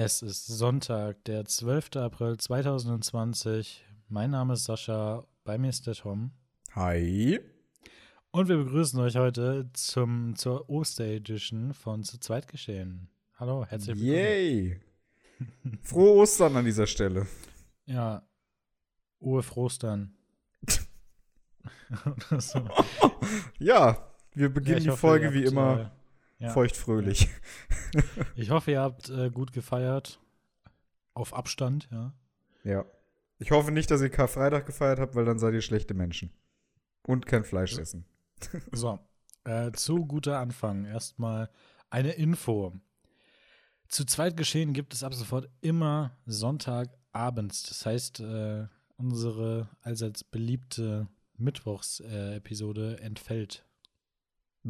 Es ist Sonntag, der 12. April 2020. Mein Name ist Sascha, bei mir ist der Tom. Hi. Und wir begrüßen euch heute zum, zur Oster-Edition von Zu zweit geschehen. Hallo, herzlich willkommen. Yay. Frohe Ostern an dieser Stelle. Ja, Uwe Frostern. So. Ja, wir beginnen Ja, die hoffe, Folge wie immer äh, ja. feuchtfröhlich. Ich hoffe, ihr habt äh, gut gefeiert. Auf Abstand, ja. Ja. Ich hoffe nicht, dass ihr Karfreitag gefeiert habt, weil dann seid ihr schlechte Menschen. Und kein Fleisch essen. So, äh, zu guter Anfang erstmal eine Info. Zu zweit geschehen gibt es ab sofort immer Sonntagabends. Das heißt, äh, unsere allseits beliebte Mittwochs-Episode entfällt.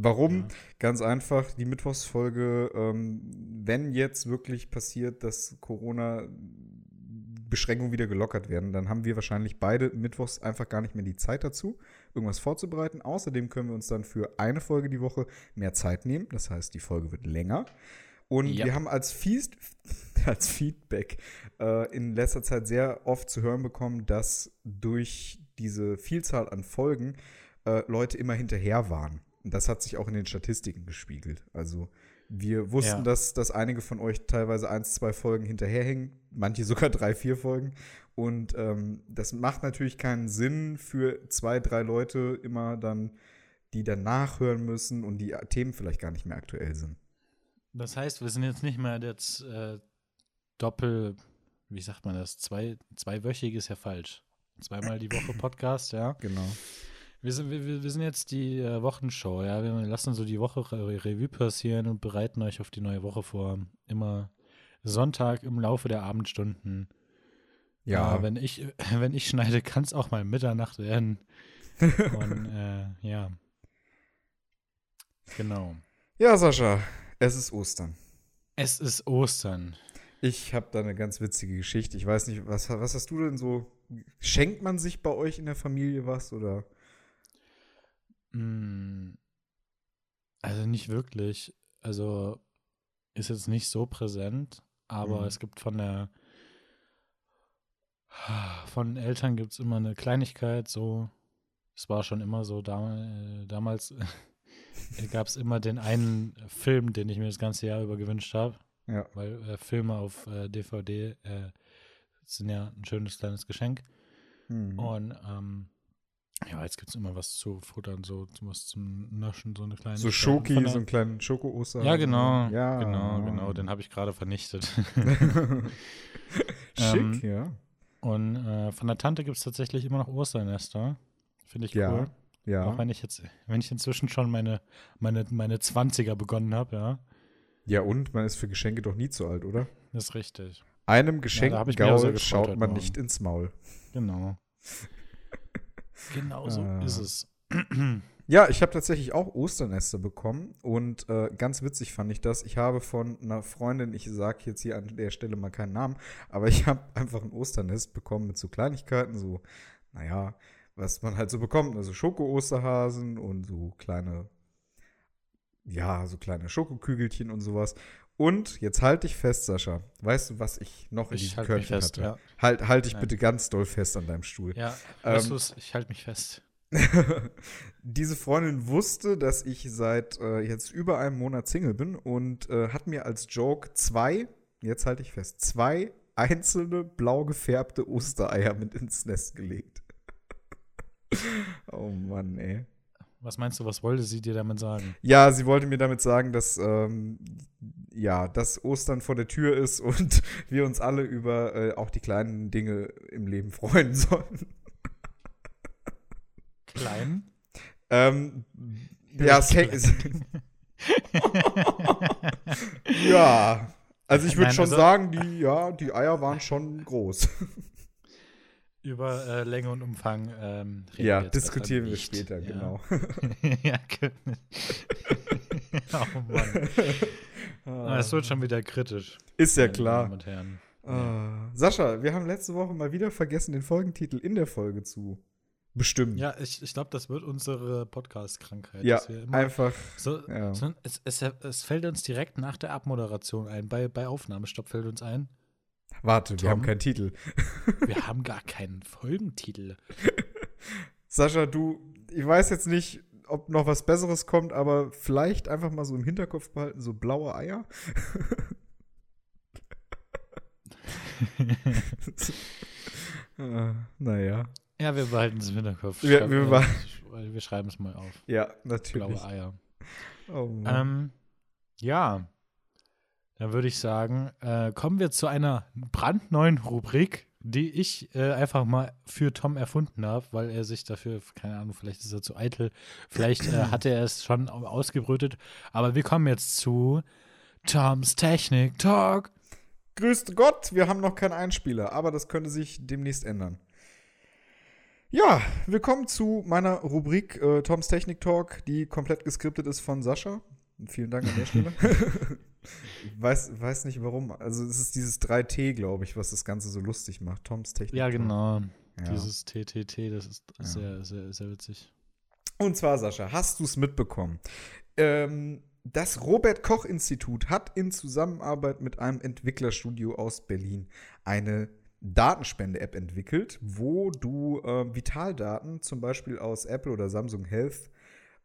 Warum? Ja. Ganz einfach, die Mittwochsfolge, ähm, wenn jetzt wirklich passiert, dass Corona-Beschränkungen wieder gelockert werden, dann haben wir wahrscheinlich beide Mittwochs einfach gar nicht mehr die Zeit dazu, irgendwas vorzubereiten. Außerdem können wir uns dann für eine Folge die Woche mehr Zeit nehmen. Das heißt, die Folge wird länger. Und Ja. wir haben als, Feast, als Feedback äh, in letzter Zeit sehr oft zu hören bekommen, dass durch diese Vielzahl an Folgen äh, Leute immer hinterher waren. Das hat sich auch in den Statistiken gespiegelt. Also wir wussten, Ja. dass, dass einige von euch teilweise eins, zwei Folgen hinterherhängen, manche sogar drei, vier Folgen. Und ähm, das macht natürlich keinen Sinn für zwei, drei Leute immer dann, die dann nachhören müssen und die Themen vielleicht gar nicht mehr aktuell sind. Das heißt, wir sind jetzt nicht mehr jetzt äh, doppel, wie sagt man das? Zwei, zweiwöchig ist ja falsch. Zweimal die Woche Podcast, ja. Genau. Wir sind, wir, wir sind jetzt die äh, Wochenshow, ja. Wir lassen so die Woche Re Revue passieren und bereiten euch auf die neue Woche vor. Immer Sonntag im Laufe der Abendstunden. Ja, Äh, wenn ich, wenn ich schneide, kann es auch mal Mitternacht werden. Und äh, ja. Genau. ja, Sascha, es ist Ostern. Es ist Ostern. Ich habe da eine ganz witzige Geschichte. Ich weiß nicht, was, was hast du denn so? Schenkt man sich bei euch in der Familie was oder? Mm, Also nicht wirklich. Also ist jetzt nicht so präsent, aber Mhm. es gibt von der von Eltern gibt es immer eine Kleinigkeit, so. Es war schon immer so, dam äh, damals gab es immer den einen Film, den ich mir das ganze Jahr über gewünscht habe, Ja. weil äh, Filme auf äh, DVD äh, sind ja ein schönes kleines Geschenk. Mhm. Und ähm, ja, jetzt gibt es immer was zu futtern, so was zum Naschen, so eine kleine. So Schoki, so einen kleinen Schoko-Oster. Ja, genau. Ja. Genau, genau. Den habe ich gerade vernichtet. Schick, Ähm, ja. Und äh, von der Tante gibt es tatsächlich immer noch Osternester. Finde ich Ja, cool. Auch Ja. wenn ich jetzt, wenn ich inzwischen schon meine, meine, meine 20er begonnen habe, ja. Ja, und man ist für Geschenke doch nie zu alt, oder? Das ist richtig. Einem Geschenk auch gefreut schaut man Morgen. nicht ins Maul. Genau. Genau so Ah. ist es. Ja, ich habe tatsächlich auch Osternester bekommen und äh, ganz witzig fand ich das. Ich habe von einer Freundin, ich sage jetzt hier an der Stelle mal keinen Namen, aber ich habe einfach ein Osternest bekommen mit so Kleinigkeiten, so, naja, was man halt so bekommt, also Schoko-Osterhasen und so kleine, ja, so kleine Schokokügelchen und sowas. Und jetzt halte ich fest, Sascha. Weißt du, was ich noch in Ich diesem mich Körbchen fest, hatte? ja. Halt, halt dich Nein. bitte ganz doll fest an deinem Stuhl. Ja, Ähm, du's? ich halte mich fest. Diese Freundin wusste, dass ich seit äh, jetzt über einem Monat Single bin und äh, hat mir als Joke zwei, jetzt halte ich fest, zwei einzelne blau gefärbte Ostereier mit ins Nest gelegt. oh Mann, ey. Was meinst du, was wollte sie dir damit sagen? Ja, sie wollte mir damit sagen, dass ähm, ja, dass Ostern vor der Tür ist und wir uns alle über äh, auch die kleinen Dinge im Leben freuen sollen. Klein? Ähm, ja, es- Ja, also ich würde schon also- sagen, die, ja, die Eier waren schon groß. Über äh, Länge und Umfang ähm, reden ja, wir diskutieren wir erstmal nicht. später, ja. genau. ja, oh Mann. Ah, Es wird schon wieder kritisch. Ist ja meine Damen klar. und Herren. Ah, Sascha, wir haben letzte Woche mal wieder vergessen, den Folgentitel in der Folge zu Bestimmt. Ja, ich, ich glaube, das wird unsere Podcast-Krankheit. Ja, dass wir immer einfach. so, ja. so, es, es, es fällt uns direkt nach der Abmoderation ein. Bei, bei Aufnahmestopp fällt uns ein. Warte, wir Tom? haben keinen Titel. Wir haben gar keinen Folgentitel. Sascha, du, ich weiß jetzt nicht, ob noch was Besseres kommt, aber vielleicht einfach mal so im Hinterkopf behalten, so blaue Eier. äh, naja. Ja, wir behalten es im Hinterkopf. Wir- wir beh- wir schreiben es mal auf. Ja, natürlich. Blaue Eier. Oh. Ähm, ja, dann würde ich sagen, äh, kommen wir zu einer brandneuen Rubrik, die ich äh, einfach mal für Tom erfunden habe, weil er sich dafür, keine Ahnung, vielleicht ist er zu eitel, vielleicht äh, hat er es schon au- ausgebrütet, aber wir kommen jetzt zu Toms Technik Talk. Grüßt Gott, wir haben noch keinen Einspieler, aber das könnte sich demnächst ändern. Ja, willkommen zu meiner Rubrik äh, Toms Technik Talk, die komplett geskriptet ist von Sascha. Vielen Dank an der Stelle. ich weiß, weiß nicht warum. Also es ist dieses 3T, glaube ich, was das Ganze so lustig macht. Toms Technik Ja, genau. Ja. Dieses TTT, das ist Ja. sehr, sehr, sehr witzig. Und zwar, Sascha, hast du es mitbekommen? Ähm, das Robert Koch Institut hat in Zusammenarbeit mit einem Entwicklerstudio aus Berlin eine Datenspende-App entwickelt, wo du äh, Vitaldaten zum Beispiel aus Apple oder Samsung Health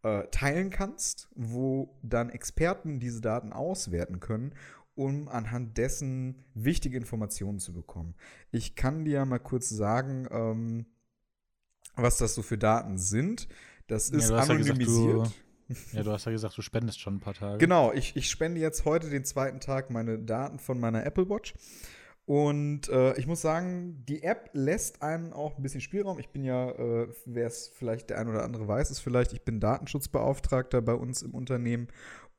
äh, teilen kannst, wo dann Experten diese Daten auswerten können, um anhand dessen wichtige Informationen zu bekommen. Ich kann dir mal kurz sagen, ähm, was das so für Daten sind. Das Ja, ist du hast ja gesagt, anonymisiert. Ja, du hast ja gesagt, du spendest schon ein paar Tage. Genau, ich, ich spende jetzt heute den zweiten Tag meine Daten von meiner Apple Watch. Und äh, ich muss sagen, die App lässt einen auch ein bisschen Spielraum. Ich bin ja, äh, wer es vielleicht der ein oder andere weiß, ist vielleicht, ich bin Datenschutzbeauftragter bei uns im Unternehmen.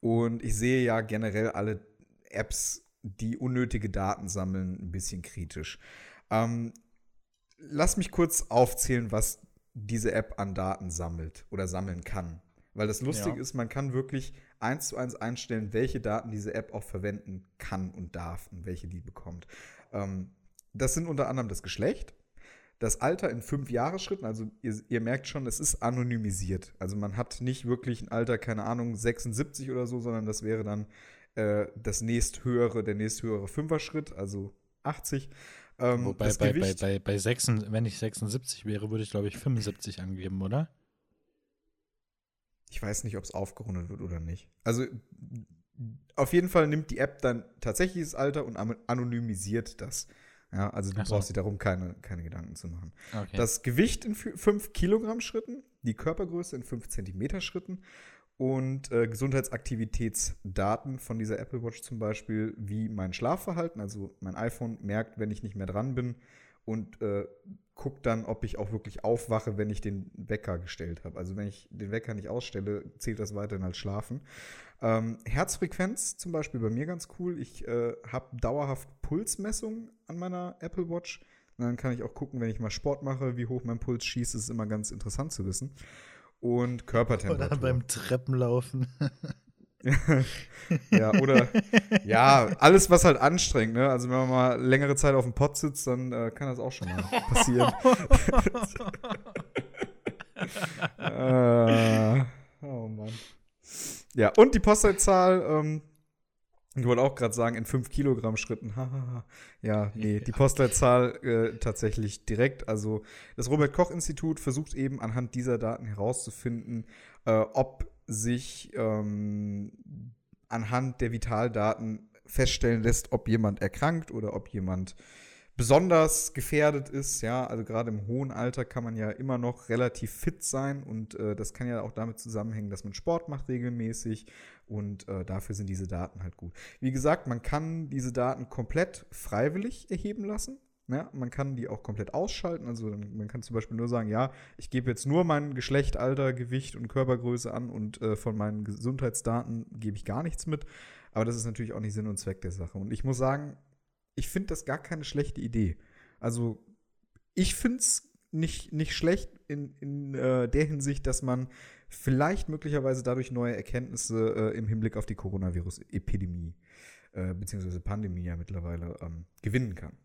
Und ich sehe ja generell alle Apps, die unnötige Daten sammeln, ein bisschen kritisch. Ähm, lass mich kurz aufzählen, was diese App an Daten sammelt oder sammeln kann. Weil das Lustige Ja. ist, man kann wirklich eins zu eins einstellen, welche Daten diese App auch verwenden kann und darf und welche die bekommt. Ähm, das sind unter anderem das Geschlecht, das Alter in fünf Jahresschritten, also ihr, ihr merkt schon, es ist anonymisiert. Also man hat nicht wirklich ein Alter, keine Ahnung, 76 oder so, sondern das wäre dann äh, das nächsthöhere, der nächsthöhere Fünfer-Schritt, also 80. Ähm, Wobei bei, bei, bei, bei 6, wenn ich 76 wäre, würde ich, glaube ich, 75 angeben, oder? Ich weiß nicht, ob es aufgerundet wird oder nicht. Also auf jeden Fall nimmt die App dann tatsächlich das Alter und anonymisiert das. Ja, also du so. brauchst dir darum keine, keine Gedanken zu machen. Okay. Das Gewicht in 5 Kilogramm Schritten, die Körpergröße in 5 Zentimeter Schritten und äh, Gesundheitsaktivitätsdaten von dieser Apple Watch zum Beispiel, wie mein Schlafverhalten. Also mein iPhone merkt, wenn ich nicht mehr dran bin und äh, guckt dann, ob ich auch wirklich aufwache, wenn ich den Wecker gestellt habe. Also wenn ich den Wecker nicht ausstelle, zählt das weiterhin als Schlafen. Ähm, Herzfrequenz zum Beispiel bei mir ganz cool. Ich äh, habe dauerhaft Pulsmessungen an meiner Apple Watch. Und dann kann ich auch gucken, wenn ich mal Sport mache, wie hoch mein Puls schießt. Das ist immer ganz interessant zu wissen. Und Körpertemperatur. Oder beim Treppenlaufen. ja, oder ja, alles, was halt anstrengt, ne? Also wenn man mal längere Zeit auf dem Pott sitzt, dann äh, kann das auch schon mal passieren. äh, oh Mann. Ja, und die Postleitzahl, ähm, ich wollte auch gerade sagen, in 5 Kilogramm Schritten. Ja, nee, die Postleitzahl äh, tatsächlich direkt. Also das Robert-Koch-Institut versucht eben anhand dieser Daten herauszufinden, äh, ob sich ähm, anhand der Vitaldaten feststellen lässt, ob jemand erkrankt oder ob jemand besonders gefährdet ist. Ja, also gerade im hohen Alter kann man ja immer noch relativ fit sein und äh, das kann ja auch damit zusammenhängen, dass man Sport macht regelmäßig und äh, dafür sind diese Daten halt gut. Wie gesagt, man kann diese Daten komplett freiwillig erheben lassen. Ja, man kann die auch komplett ausschalten. Also man kann zum Beispiel nur sagen, ja, ich gebe jetzt nur mein Geschlecht, Alter, Gewicht und Körpergröße an und äh, von meinen Gesundheitsdaten gebe ich gar nichts mit. Aber das ist natürlich auch nicht Sinn und Zweck der Sache. Und ich muss sagen, ich finde das gar keine schlechte Idee. Also ich finde es nicht, nicht schlecht in, in äh, der Hinsicht, dass man vielleicht möglicherweise dadurch neue Erkenntnisse äh, im Hinblick auf die Coronavirus-Epidemie äh, beziehungsweise Pandemie ja mittlerweile ähm, gewinnen kann.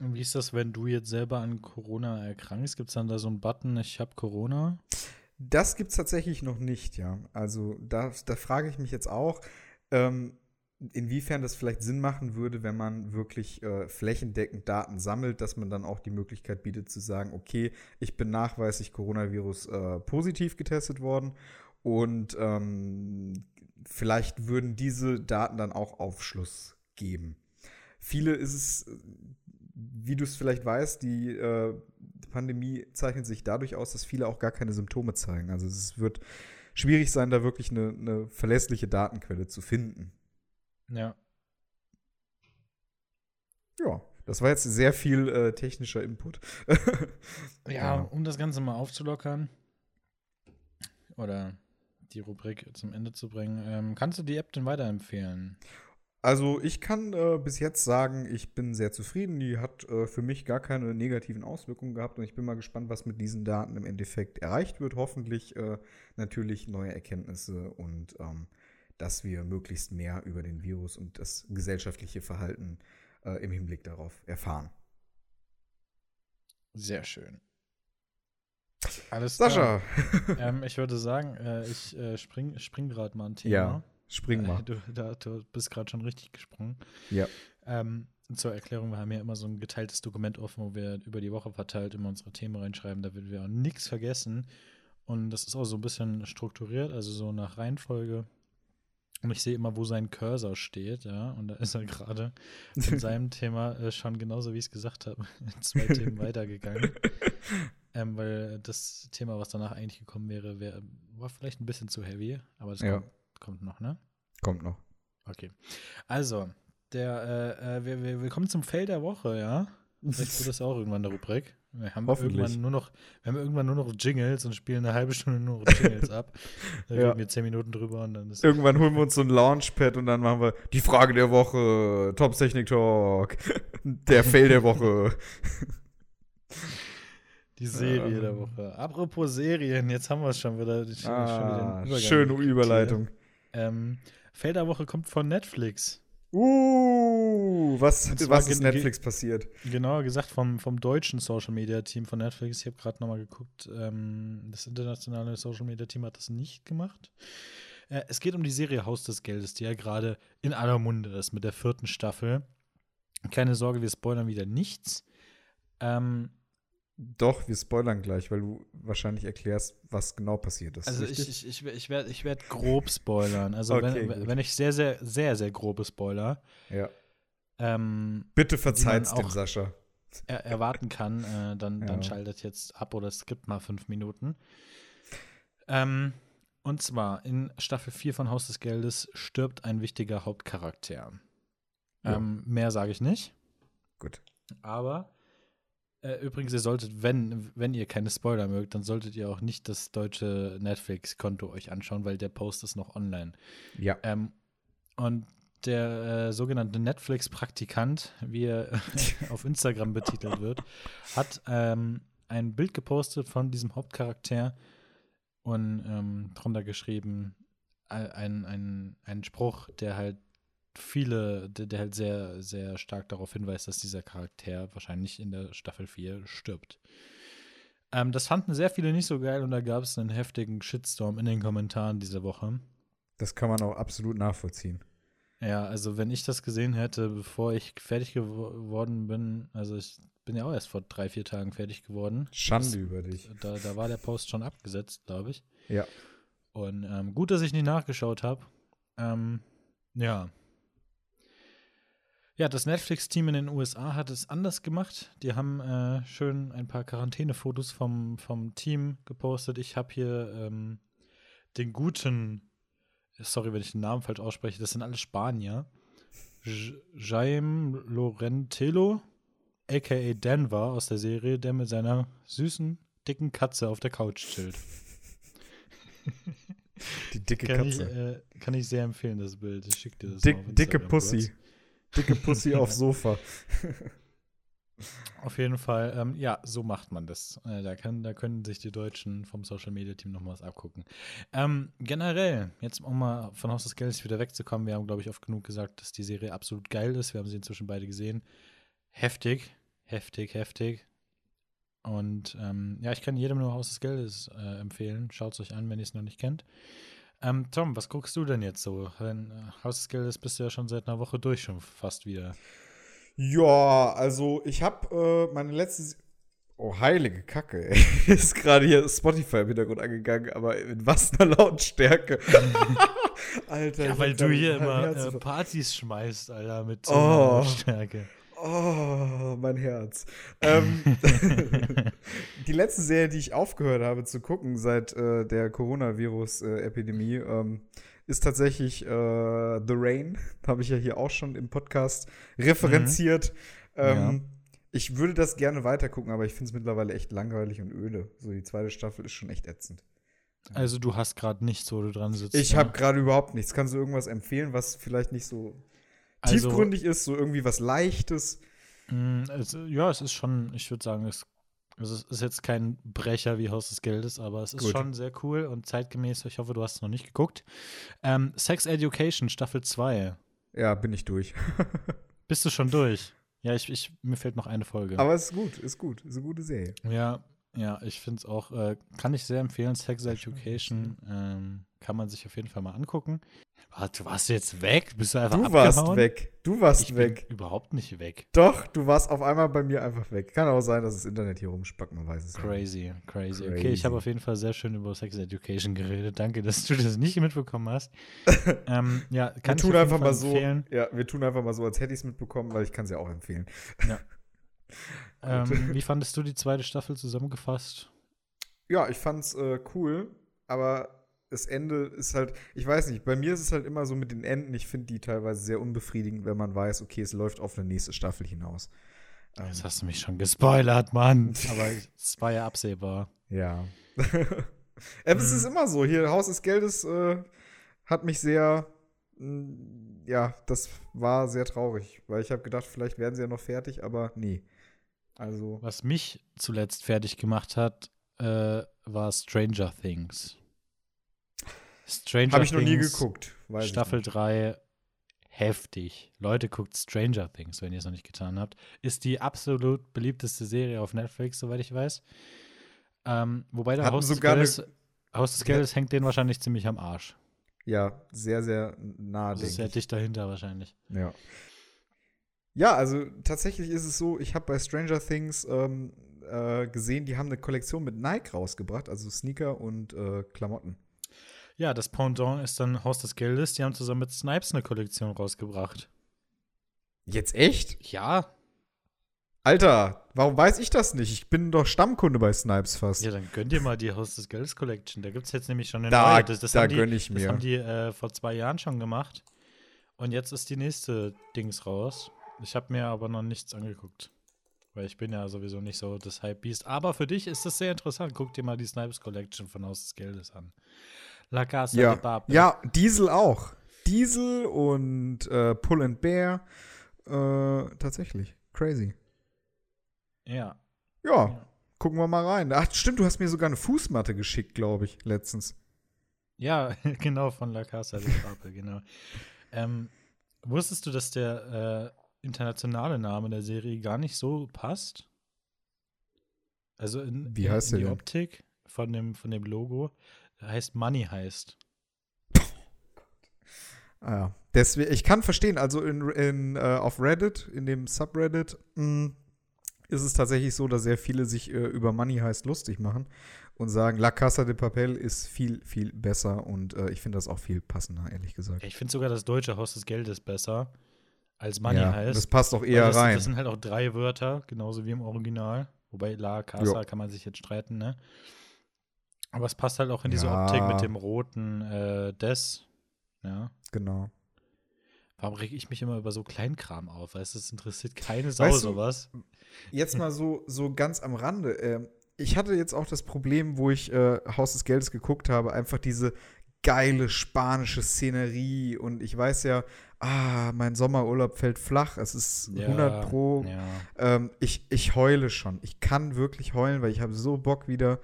Und wie ist das, wenn du jetzt selber an Corona erkrankst? Gibt es dann da so einen Button, ich habe Corona? Das gibt es tatsächlich noch nicht, ja. Also da, da frage ich mich jetzt auch, ähm, inwiefern das vielleicht Sinn machen würde, wenn man wirklich äh, flächendeckend Daten sammelt, dass man dann auch die Möglichkeit bietet zu sagen, okay, ich bin nachweislich Coronavirus äh, positiv getestet worden und ähm, vielleicht würden diese Daten dann auch Aufschluss geben. Viele ist es, wie du es vielleicht weißt, die äh, Pandemie zeichnet sich dadurch aus, dass viele auch gar keine Symptome zeigen. Also es wird schwierig sein, da wirklich eine, eine verlässliche Datenquelle zu finden. Ja. Ja, das war jetzt sehr viel äh, technischer Input. ja, ja, um das Ganze mal aufzulockern oder die Rubrik zum Ende zu bringen, ähm, kannst du die App denn weiterempfehlen? Also ich kann äh, bis jetzt sagen, ich bin sehr zufrieden. Die hat äh, für mich gar keine negativen Auswirkungen gehabt und ich bin mal gespannt, was mit diesen Daten im Endeffekt erreicht wird. Hoffentlich äh, natürlich neue Erkenntnisse und ähm, dass wir möglichst mehr über den Virus und das gesellschaftliche Verhalten äh, im Hinblick darauf erfahren. Sehr schön. Alles Sascha. ähm, ich würde sagen, äh, ich äh, spring, spring gerade mal ein Thema. Ja, spring mal. Du, da, du bist gerade schon richtig gesprungen. Ja. Ähm, zur Erklärung, wir haben ja immer so ein geteiltes Dokument offen, wo wir über die Woche verteilt immer unsere Themen reinschreiben. Da wird wir auch nichts vergessen. Und das ist auch so ein bisschen strukturiert, also so nach Reihenfolge. Und ich sehe immer, wo sein Cursor steht, ja. Und da ist er gerade in seinem Thema äh, schon genauso, wie ich es gesagt habe, zwei Themen weitergegangen. Ähm, weil das Thema, was danach eigentlich gekommen wäre, wär, war vielleicht ein bisschen zu heavy, aber das ja. kommt, kommt, noch, ne? Kommt noch. Okay. Also, der, äh, äh wir, wir, wir kommen zum Fell der Woche, ja. Vielleicht wird das auch irgendwann eine Rubrik. Wir haben irgendwann nur noch, wir haben irgendwann nur noch Jingles und spielen eine halbe Stunde nur noch Jingles ab. Da ja. reden wir zehn Minuten drüber und dann ist Irgendwann holen wir uns so ein Launchpad und dann machen wir die Frage der Woche, Tops Technik Talk, der Fail der Woche. Die Serie ähm. der Woche. Apropos Serien, jetzt haben wir es schon wieder. Ah, schon wieder schöne Überleitung. Ähm, Fail der Woche kommt von Netflix. Uh, was, was ist Netflix passiert? Genauer gesagt vom, vom deutschen Social Media Team von Netflix. Ich habe gerade nochmal geguckt, ähm, das internationale Social Media Team hat das nicht gemacht. Äh, es geht um die Serie Haus des Geldes, die ja gerade in aller Munde ist mit der vierten Staffel. Keine Sorge, wir spoilern wieder nichts. Ähm, doch, wir spoilern gleich, weil du wahrscheinlich erklärst, was genau passiert ist. Also richtig? ich, ich, ich, werde ich werd grob spoilern. Also okay, wenn, wenn ich sehr, sehr, sehr, sehr grobe Spoiler. Ja. Ähm, Bitte verzeiht dem Sascha. Er, erwarten kann, äh, dann, ja. dann schaltet jetzt ab oder skippt mal fünf Minuten. Ähm, und zwar in Staffel 4 von Haus des Geldes stirbt ein wichtiger Hauptcharakter. Ähm, ja. Mehr sage ich nicht. Gut. Aber äh, übrigens, ihr solltet, wenn, wenn ihr keine Spoiler mögt, dann solltet ihr auch nicht das deutsche Netflix-Konto euch anschauen, weil der Post ist noch online. Ja. Ähm, und der äh, sogenannte Netflix-Praktikant, wie er auf Instagram betitelt wird, hat ähm, ein Bild gepostet von diesem Hauptcharakter und ähm, drunter geschrieben, ein, ein, ein Spruch, der halt viele, der, halt sehr, sehr stark darauf hinweist, dass dieser Charakter wahrscheinlich in der Staffel 4 stirbt. Ähm, das fanden sehr viele nicht so geil und da gab es einen heftigen Shitstorm in den Kommentaren diese Woche. Das kann man auch absolut nachvollziehen. Ja, also wenn ich das gesehen hätte, bevor ich fertig geworden bin, also ich bin ja auch erst vor drei, vier Tagen fertig geworden. Schande das, über dich. Da, da war der Post schon abgesetzt, glaube ich. Ja. Und ähm, gut, dass ich nicht nachgeschaut habe. Ähm, ja, ja, das Netflix-Team in den USA hat es anders gemacht. Die haben äh, schön ein paar Quarantänefotos vom, vom Team gepostet. Ich habe hier ähm, den guten, sorry, wenn ich den Namen falsch ausspreche, das sind alle Spanier. Jaime Lorentelo, aka Denver aus der Serie, der mit seiner süßen, dicken Katze auf der Couch chillt. Die dicke kann Katze. Ich, äh, kann ich sehr empfehlen, das Bild. Ich schicke dir das Dick, Dicke Pussy. Kurz. Dicke Pussy aufs Sofa. Auf jeden Fall, ähm, ja, so macht man das. Äh, da, kann, da können sich die Deutschen vom Social Media Team noch mal was abgucken. Ähm, generell, jetzt um mal von Haus des Geldes wieder wegzukommen, wir haben, glaube ich, oft genug gesagt, dass die Serie absolut geil ist. Wir haben sie inzwischen beide gesehen. Heftig, heftig, heftig. Und ähm, ja, ich kann jedem nur Haus des Geldes äh, empfehlen. Schaut es euch an, wenn ihr es noch nicht kennt. Ähm, Tom, was guckst du denn jetzt so? Denn, äh, Haus des Geldes bist du ja schon seit einer Woche durch, schon fast wieder. Ja, also ich habe äh, meine letzte. Oh, heilige Kacke, ey. Ist gerade hier Spotify im Hintergrund angegangen, aber in was einer Lautstärke. Alter. Ja, weil du hier immer äh, Partys schmeißt, Alter, mit so oh. Lautstärke. Oh, mein Herz. ähm, die letzte Serie, die ich aufgehört habe zu gucken seit äh, der Coronavirus-Epidemie, ähm, ist tatsächlich äh, The Rain. Habe ich ja hier auch schon im Podcast referenziert. Mhm. Ähm, ja. Ich würde das gerne weitergucken, aber ich finde es mittlerweile echt langweilig und öde. So, die zweite Staffel ist schon echt ätzend. Also, du hast gerade nichts, wo du dran sitzt. Ich ja? habe gerade überhaupt nichts. Kannst du irgendwas empfehlen, was vielleicht nicht so also, tiefgründig ist, so irgendwie was Leichtes? Mm, es, ja, es ist schon, ich würde sagen, es, es, ist jetzt kein Brecher wie Haus des Geldes, aber es ist Gut. schon sehr cool und zeitgemäß. Ich hoffe, du hast es noch nicht geguckt. Ähm, Sex Education, Staffel 2. Ja, bin ich durch. Bist du schon durch? Ja, ich, ich, mir fehlt noch eine Folge. Aber es ist gut, ist gut, ist eine gute Serie. Ja, ja, ich finde es auch, äh, kann ich sehr empfehlen. Sex Education ähm, kann man sich auf jeden Fall mal angucken. Du warst jetzt weg? Bist du einfach Du warst weg. Du warst ich weg. überhaupt nicht weg. Doch, du warst auf einmal bei mir einfach weg. Kann auch sein, dass das Internet hier rumspackt, man weiß es crazy, nicht. Crazy, crazy. Okay, ich habe auf jeden Fall sehr schön über Sex Education geredet. Danke, dass du das nicht mitbekommen hast. ähm, ja, kann wir tun einfach mal so. Ja, wir tun einfach mal so, als hätte ich es mitbekommen, weil ich kann es ja auch empfehlen. Ja. ähm, wie fandest du die zweite Staffel zusammengefasst? Ja, ich fand's äh, cool, aber das Ende ist halt, ich weiß nicht, bei mir ist es halt immer so mit den Enden, ich finde die teilweise sehr unbefriedigend, wenn man weiß, okay, es läuft auf eine nächste Staffel hinaus. Jetzt hast du mich schon gespoilert, Mann. Aber es war ja absehbar. Ja. es ist immer so. Hier, Haus des Geldes äh, hat mich sehr, mh, mm, ja, das war sehr traurig, weil ich habe gedacht, vielleicht werden sie ja noch fertig, aber nee. Also. Was mich zuletzt fertig gemacht hat, äh, war Stranger Things. Stranger Habe ich noch nie geguckt. Staffel 3 heftig. Leute, guckt Stranger Things, wenn ihr es noch nicht getan habt. Ist die absolut beliebteste Serie auf Netflix, soweit ich weiß. Ähm, wobei der Haus des, Geldes, Haus des Geldes hängt denen wahrscheinlich ziemlich am Arsch. Ja, sehr, sehr nah. Das ist sehr dicht dahinter wahrscheinlich. Ja. Ja, also tatsächlich ist es so, ich habe bei Stranger Things ähm, äh, gesehen, die haben eine Kollektion mit Nike rausgebracht, also Sneaker und äh, Klamotten. Ja, das Pendant ist dann Haus des Geldes. Die haben zusammen mit Snipes eine Kollektion rausgebracht. Jetzt echt? Ja. Alter, warum weiß ich das nicht? Ich bin doch Stammkunde bei Snipes fast. Ja, dann gönn dir mal die Haus des Geldes Collection. Da gibt es jetzt nämlich schon eine da, neue. Das, das da gönn ich mir. Das haben die äh, vor zwei Jahren schon gemacht. Und jetzt ist die nächste Dings raus. Ich habe mir aber noch nichts angeguckt. Weil ich bin ja sowieso nicht so das Hype-Beast. Aber für dich ist das sehr interessant. Guck dir mal die Snipes Collection von Haus des Geldes an. La Casa ja. de Papel. Ja, Diesel auch. Diesel und äh, Pull and Bear. Äh, tatsächlich. Crazy. Ja. ja. ja. Gucken wir mal rein. Ach, stimmt, du hast mir sogar eine Fußmatte geschickt, glaube ich, letztens. Ja, genau, von La Casa de Papel, genau. Ähm, wusstest du, dass der äh, internationale Name der Serie gar nicht so passt? Also in, Wie heißt in, in die Optik von dem, von dem Logo heißt Money heißt. Ah ja. Deswegen, ich kann verstehen, also in, in, uh, auf Reddit, in dem Subreddit, mh, mm, ist es tatsächlich so, dass sehr viele sich äh, über Money heißt lustig machen und sagen, La Casa de Papel ist viel, viel besser und äh, ich finde das auch viel passender, ehrlich gesagt. Ich finde sogar das deutsche Haus des Geldes besser als Money ja, heißt. Das passt auch eher das, rein. Das sind halt auch drei Wörter, genauso wie im Original. Wobei La Casa jo. kann man sich jetzt streiten, ne? Aber es passt halt auch in diese ja. Optik mit dem roten äh, Des. Ja. Genau. Warum reg ich mich immer über so Kleinkram auf? Weißt du, es interessiert keine Sau weißt du, sowas. Jetzt mal so, so ganz am Rande. Ähm, ich hatte jetzt auch das Problem, wo ich äh, Haus des Geldes geguckt habe, einfach diese geile spanische Szenerie und ich weiß ja, ah, mein Sommerurlaub fällt flach, es ist ja, 100 pro. Ja. Ähm, ich, ich heule schon. Ich kann wirklich heulen, weil ich habe so Bock wieder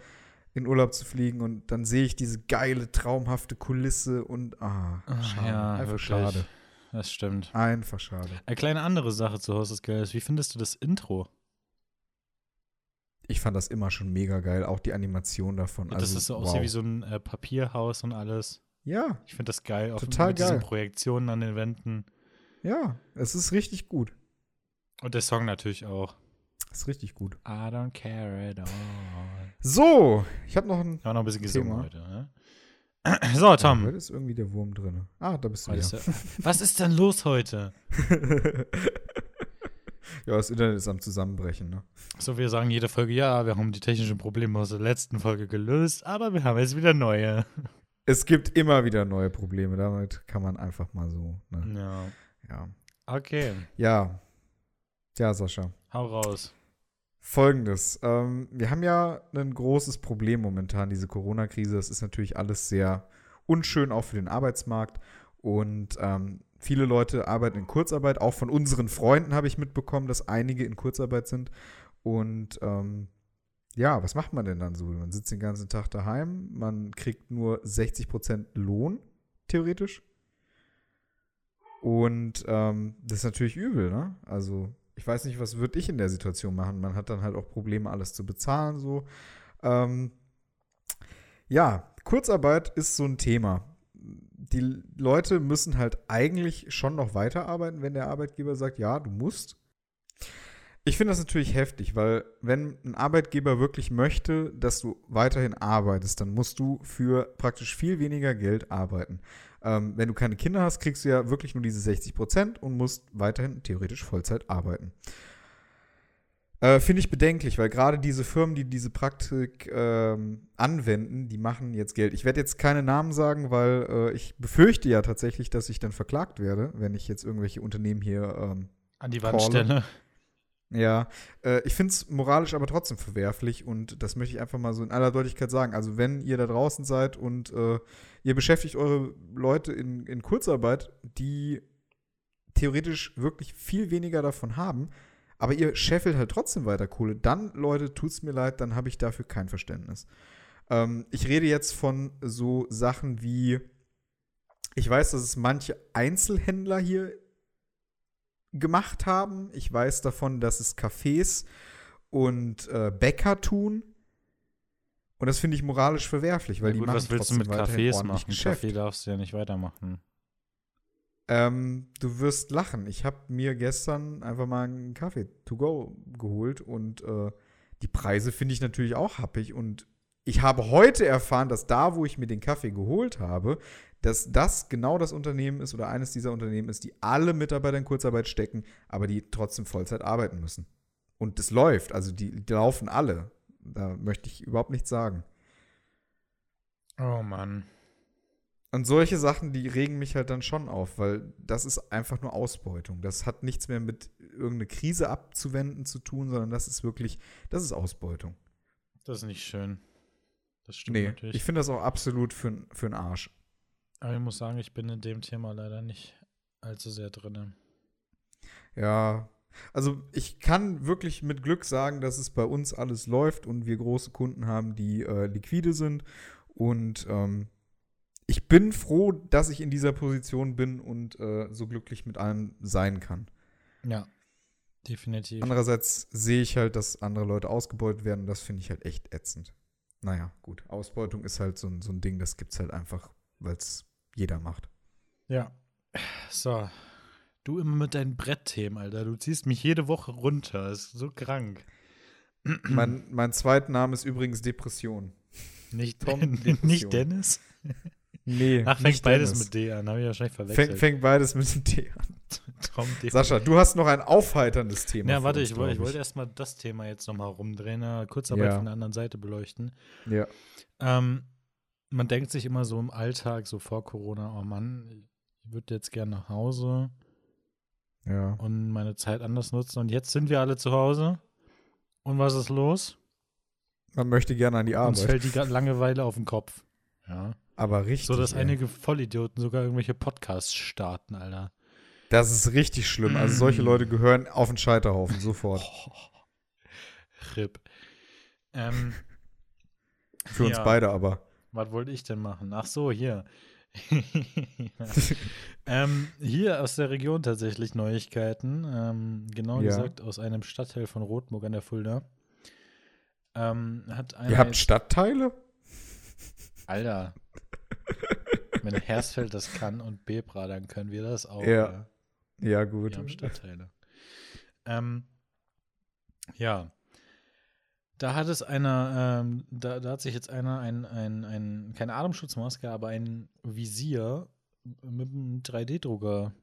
in Urlaub zu fliegen und dann sehe ich diese geile, traumhafte Kulisse und ah, schade. Ja, Einfach wirklich. schade. Das stimmt. Einfach schade. Eine kleine andere Sache zu des Geldes. Wie findest du das Intro? ich fand das immer schon mega geil, auch die Animation davon. Also, das ist so wow. aussieht wie so ein äh, Papierhaus und alles. Ja, Ich finde das geil, auch Total mit diesen geil. Projektionen an den Wänden. ja, es ist richtig gut. Und der Song natürlich auch. Es ist richtig gut. I don't care at all. So, ich habe noch ein. Ich noch ein bisschen gesungen Thema. heute. Ne? So, Tom. Heute ist irgendwie der Wurm drin. Ah, da bist du wieder. ja- Was ist denn los heute? ja, das Internet ist am Zusammenbrechen, ne? So, wir sagen jede Folge, ja, wir haben die technischen Probleme aus der letzten Folge gelöst, aber wir haben jetzt wieder neue. Es gibt immer wieder neue Probleme. Damit kann man einfach mal so. Ne? Ja. Ja. Okay, Ja. Ja, Sascha. hau raus. Folgendes. Ähm, wir haben ja ein großes Problem momentan, diese Corona-Krise. Das ist natürlich alles sehr unschön, auch für den Arbeitsmarkt. Und ähm, viele Leute arbeiten in Kurzarbeit. Auch von unseren Freunden habe ich mitbekommen, dass einige in Kurzarbeit sind. Und ähm, ja, was macht man denn dann so? Man sitzt den ganzen Tag daheim, man kriegt nur 60% Lohn, theoretisch. Und ähm, das ist natürlich übel, ne? Also, ich weiß nicht, was würde ich in der Situation machen. Man hat dann halt auch Probleme, alles zu bezahlen, so. Ähm, ja, Kurzarbeit ist so ein Thema. Die Leute müssen halt eigentlich schon noch weiterarbeiten, wenn der Arbeitgeber sagt, ja, du musst. Ich finde das natürlich heftig, weil wenn ein Arbeitgeber wirklich möchte, dass du weiterhin arbeitest, dann musst du für praktisch viel weniger Geld arbeiten. Ähm, wenn du keine Kinder hast, kriegst du ja wirklich nur diese 60 Prozent und musst weiterhin theoretisch Vollzeit arbeiten. Äh, Finde ich bedenklich, weil gerade diese Firmen, die diese Praktik ähm, anwenden, die machen jetzt Geld. Ich werde jetzt keine Namen sagen, weil äh, ich befürchte ja tatsächlich, dass ich dann verklagt werde, wenn ich jetzt irgendwelche Unternehmen hier ähm, An die. Wand stelle. Ja, äh, ich finde es moralisch aber trotzdem verwerflich und das möchte ich einfach mal so in aller Deutlichkeit sagen. Also wenn ihr da draußen seid und äh, ihr beschäftigt eure Leute in, in Kurzarbeit, die theoretisch wirklich viel weniger davon haben, aber ihr scheffelt halt trotzdem weiter Kohle, dann, Leute, tut's mir leid, dann habe ich dafür kein Verständnis. Ähm, ich rede jetzt von so Sachen wie, ich weiß, dass es manche Einzelhändler hier gemacht haben. Ich weiß davon, dass es Cafés und äh, Bäcker tun. Und das finde ich moralisch verwerflich, weil Ja, die gut, machen was willst du trotzdem mit weiterhin Cafés machen? Geschäft. Kaffee darfst du ja nicht weitermachen. Ähm, du wirst lachen. Ich habe mir gestern einfach mal einen Kaffee to go geholt und äh, die Preise finde ich natürlich auch happig. Und ich habe heute erfahren, dass da, wo ich mir den Kaffee geholt habe, dass das genau das Unternehmen ist oder eines dieser Unternehmen ist, die alle Mitarbeiter in Kurzarbeit stecken, aber die trotzdem Vollzeit arbeiten müssen. Und das läuft, also die, die laufen alle. Da möchte ich überhaupt nichts sagen. Oh Mann. Und solche Sachen, die regen mich halt dann schon auf, weil das ist einfach nur Ausbeutung. Das hat nichts mehr mit irgendeine Krise abzuwenden zu tun, sondern das ist wirklich, das ist Ausbeutung. Das ist nicht schön. Das stimmt Nee, natürlich. ich finde das auch absolut für, für einen Arsch. Aber ich muss sagen, ich bin in dem Thema leider nicht allzu sehr drin. Ja, also ich kann wirklich mit Glück sagen, dass es bei uns alles läuft und wir große Kunden haben, die äh, liquide sind. Und ähm, ich bin froh, dass ich in dieser Position bin und äh, so glücklich mit allem sein kann. Ja, definitiv. Andererseits sehe ich halt, dass andere Leute ausgebeutet werden. Das finde ich halt echt ätzend. Naja, gut. Ausbeutung ist halt so ein, so ein Ding, das gibt es halt einfach, weil es jeder macht. Ja. So. Du immer mit deinen Brettthemen, Alter. Du ziehst mich jede Woche runter. Ist so krank. mein, mein zweiter Name ist übrigens Depression. Nicht, Tom, nicht Depression. Dennis? Nee, Ach, fängt nicht beides Dennis. mit D an. Habe ich wahrscheinlich verwechselt. Fängt, fängt beides mit T an. Sascha, du hast noch ein aufheiterndes Thema. Ja, warte, uns, ich, wollte- ich wollte erstmal das Thema jetzt nochmal rumdrehen, äh, Kurzarbeit Ja. von der anderen Seite beleuchten. Ja. Ähm, man denkt sich immer so im Alltag, so vor Corona, oh Mann, ich würde jetzt gerne nach Hause Ja. und meine Zeit anders nutzen. Und jetzt sind wir alle zu Hause. Und was ist los? Man möchte gerne an die Uns Arbeit. fällt die Langeweile auf den Kopf. Ja. Aber richtig. So, dass ey. einige Vollidioten sogar irgendwelche Podcasts starten, Alter. Das ist richtig schlimm. Also solche Mm. Leute gehören auf den Scheiterhaufen sofort. Rip. Ähm, Für uns ja. beide aber. Was wollte ich denn machen? Ach so, hier. ähm, hier aus der Region tatsächlich Neuigkeiten. Ähm, genau Ja. gesagt aus einem Stadtteil von Rotburg an der Fulda. Ähm, hat Ihr habt Stadtteile? Alter. Wenn Hersfeld das kann und Bebra, dann können wir das auch. Ja. ja. Ja, Wir gut. haben Stadtteile. Ähm, ja. Da hat es einer, ähm, da, da hat sich jetzt einer ein, ein, ein, keine Atemschutzmaske, aber ein Visier mit einem 3D-Drucker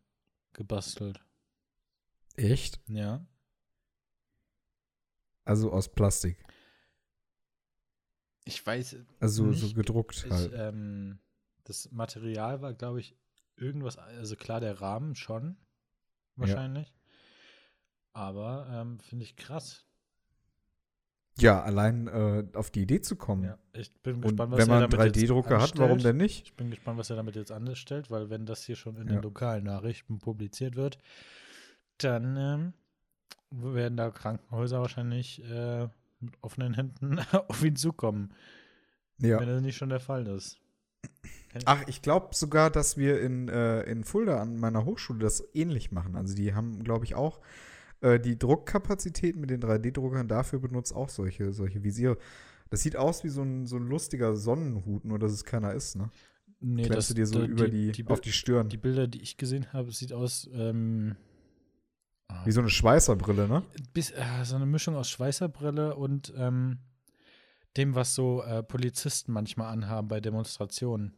gebastelt. Echt? Ja. Also aus Plastik. Ich weiß, Also so Nicht- gedruckt ich, halt. ähm, das Material war, glaube ich, irgendwas, also klar, der Rahmen schon, wahrscheinlich. Aber ähm, finde ich krass. Ja, allein äh, auf die Idee zu kommen. Ja, ich bin gespannt, was wenn man er einen damit jetzt 3D-Drucker hat, warum denn nicht? Ich bin gespannt, was er damit jetzt anstellt, weil wenn das hier schon in Ja. den lokalen Nachrichten publiziert wird, dann ähm, werden da Krankenhäuser wahrscheinlich äh, mit offenen Händen auf ihn zukommen, Ja. wenn das nicht schon der Fall ist. Ach, ich glaube sogar, dass wir in, äh, in Fulda an meiner Hochschule das ähnlich machen. Also die haben, glaube ich, auch äh, die Druckkapazitäten mit den 3D-Druckern dafür benutzt auch solche, solche Visiere. Das sieht aus wie so ein, so ein lustiger Sonnenhut, nur dass es keiner ist, ne? Nee, Klemmst du dir so da- über die, die, auf die Stirn. die Bilder, die ich gesehen habe, sieht aus ähm, ah, wie so eine Schweißerbrille, ne? bis, äh, so eine Mischung aus Schweißerbrille und ähm, dem, was so äh, Polizisten manchmal anhaben bei Demonstrationen.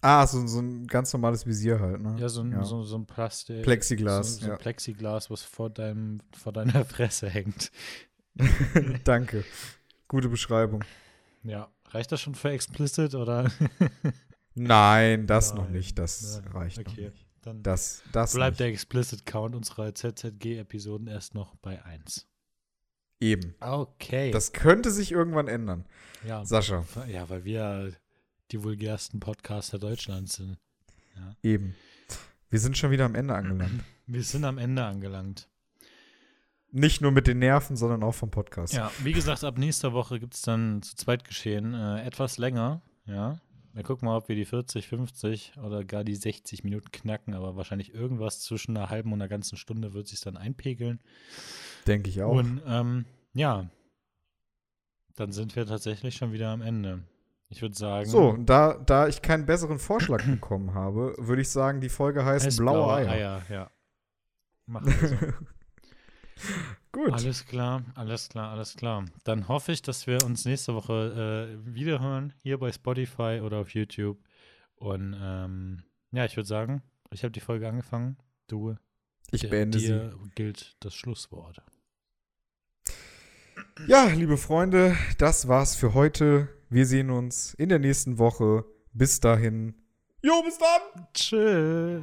Ah, so, so ein ganz normales Visier halt, ne? Ja, so ein, Ja. So, so ein Plastik. Plexiglas, So, so ja. ein Plexiglas, was vor, deinem, vor deiner Fresse hängt. Danke. Gute Beschreibung. Ja. Reicht das schon für explicit oder? Nein, das noch Nein. nicht. Das Nein. reicht noch Okay. nicht. Dann Das, das bleibt nicht. der explicit Count unserer ZZG-Episoden erst noch bei 1. Eben. Okay. Das könnte sich irgendwann ändern. ja, Sascha, ja, weil wir die vulgärsten Podcaster Deutschlands sind. eben. Wir sind schon wieder am Ende angelangt. Wir sind am Ende angelangt. Nicht nur mit den Nerven, sondern auch vom Podcast. Ja, wie gesagt, ab nächster Woche gibt es dann zu zweit geschehen äh, etwas länger. Ja. Wir gucken mal, ob wir die 40, 50 oder gar die 60 Minuten knacken, aber wahrscheinlich irgendwas zwischen einer halben und einer ganzen Stunde wird sich dann einpegeln. Denke ich auch. Und ähm, ja, dann sind wir tatsächlich schon wieder am Ende. Ich würde sagen, so, da, da ich keinen besseren Vorschlag bekommen habe, würde ich sagen, die Folge heißt, heißt Blaue, Eier. ja. Machen wir so. Gut. Alles klar, alles klar, alles klar. Dann hoffe ich, dass wir uns nächste Woche äh, wiederhören, hier bei Spotify oder auf YouTube. Und ähm, ja, ich würde sagen, ich habe die Folge angefangen. Du, ich dir, beende sie. dir gilt das Schlusswort. Ja, liebe Freunde, das war's für heute. Wir sehen uns in der nächsten Woche. Bis dahin. Jo, bis dann! Tschüss.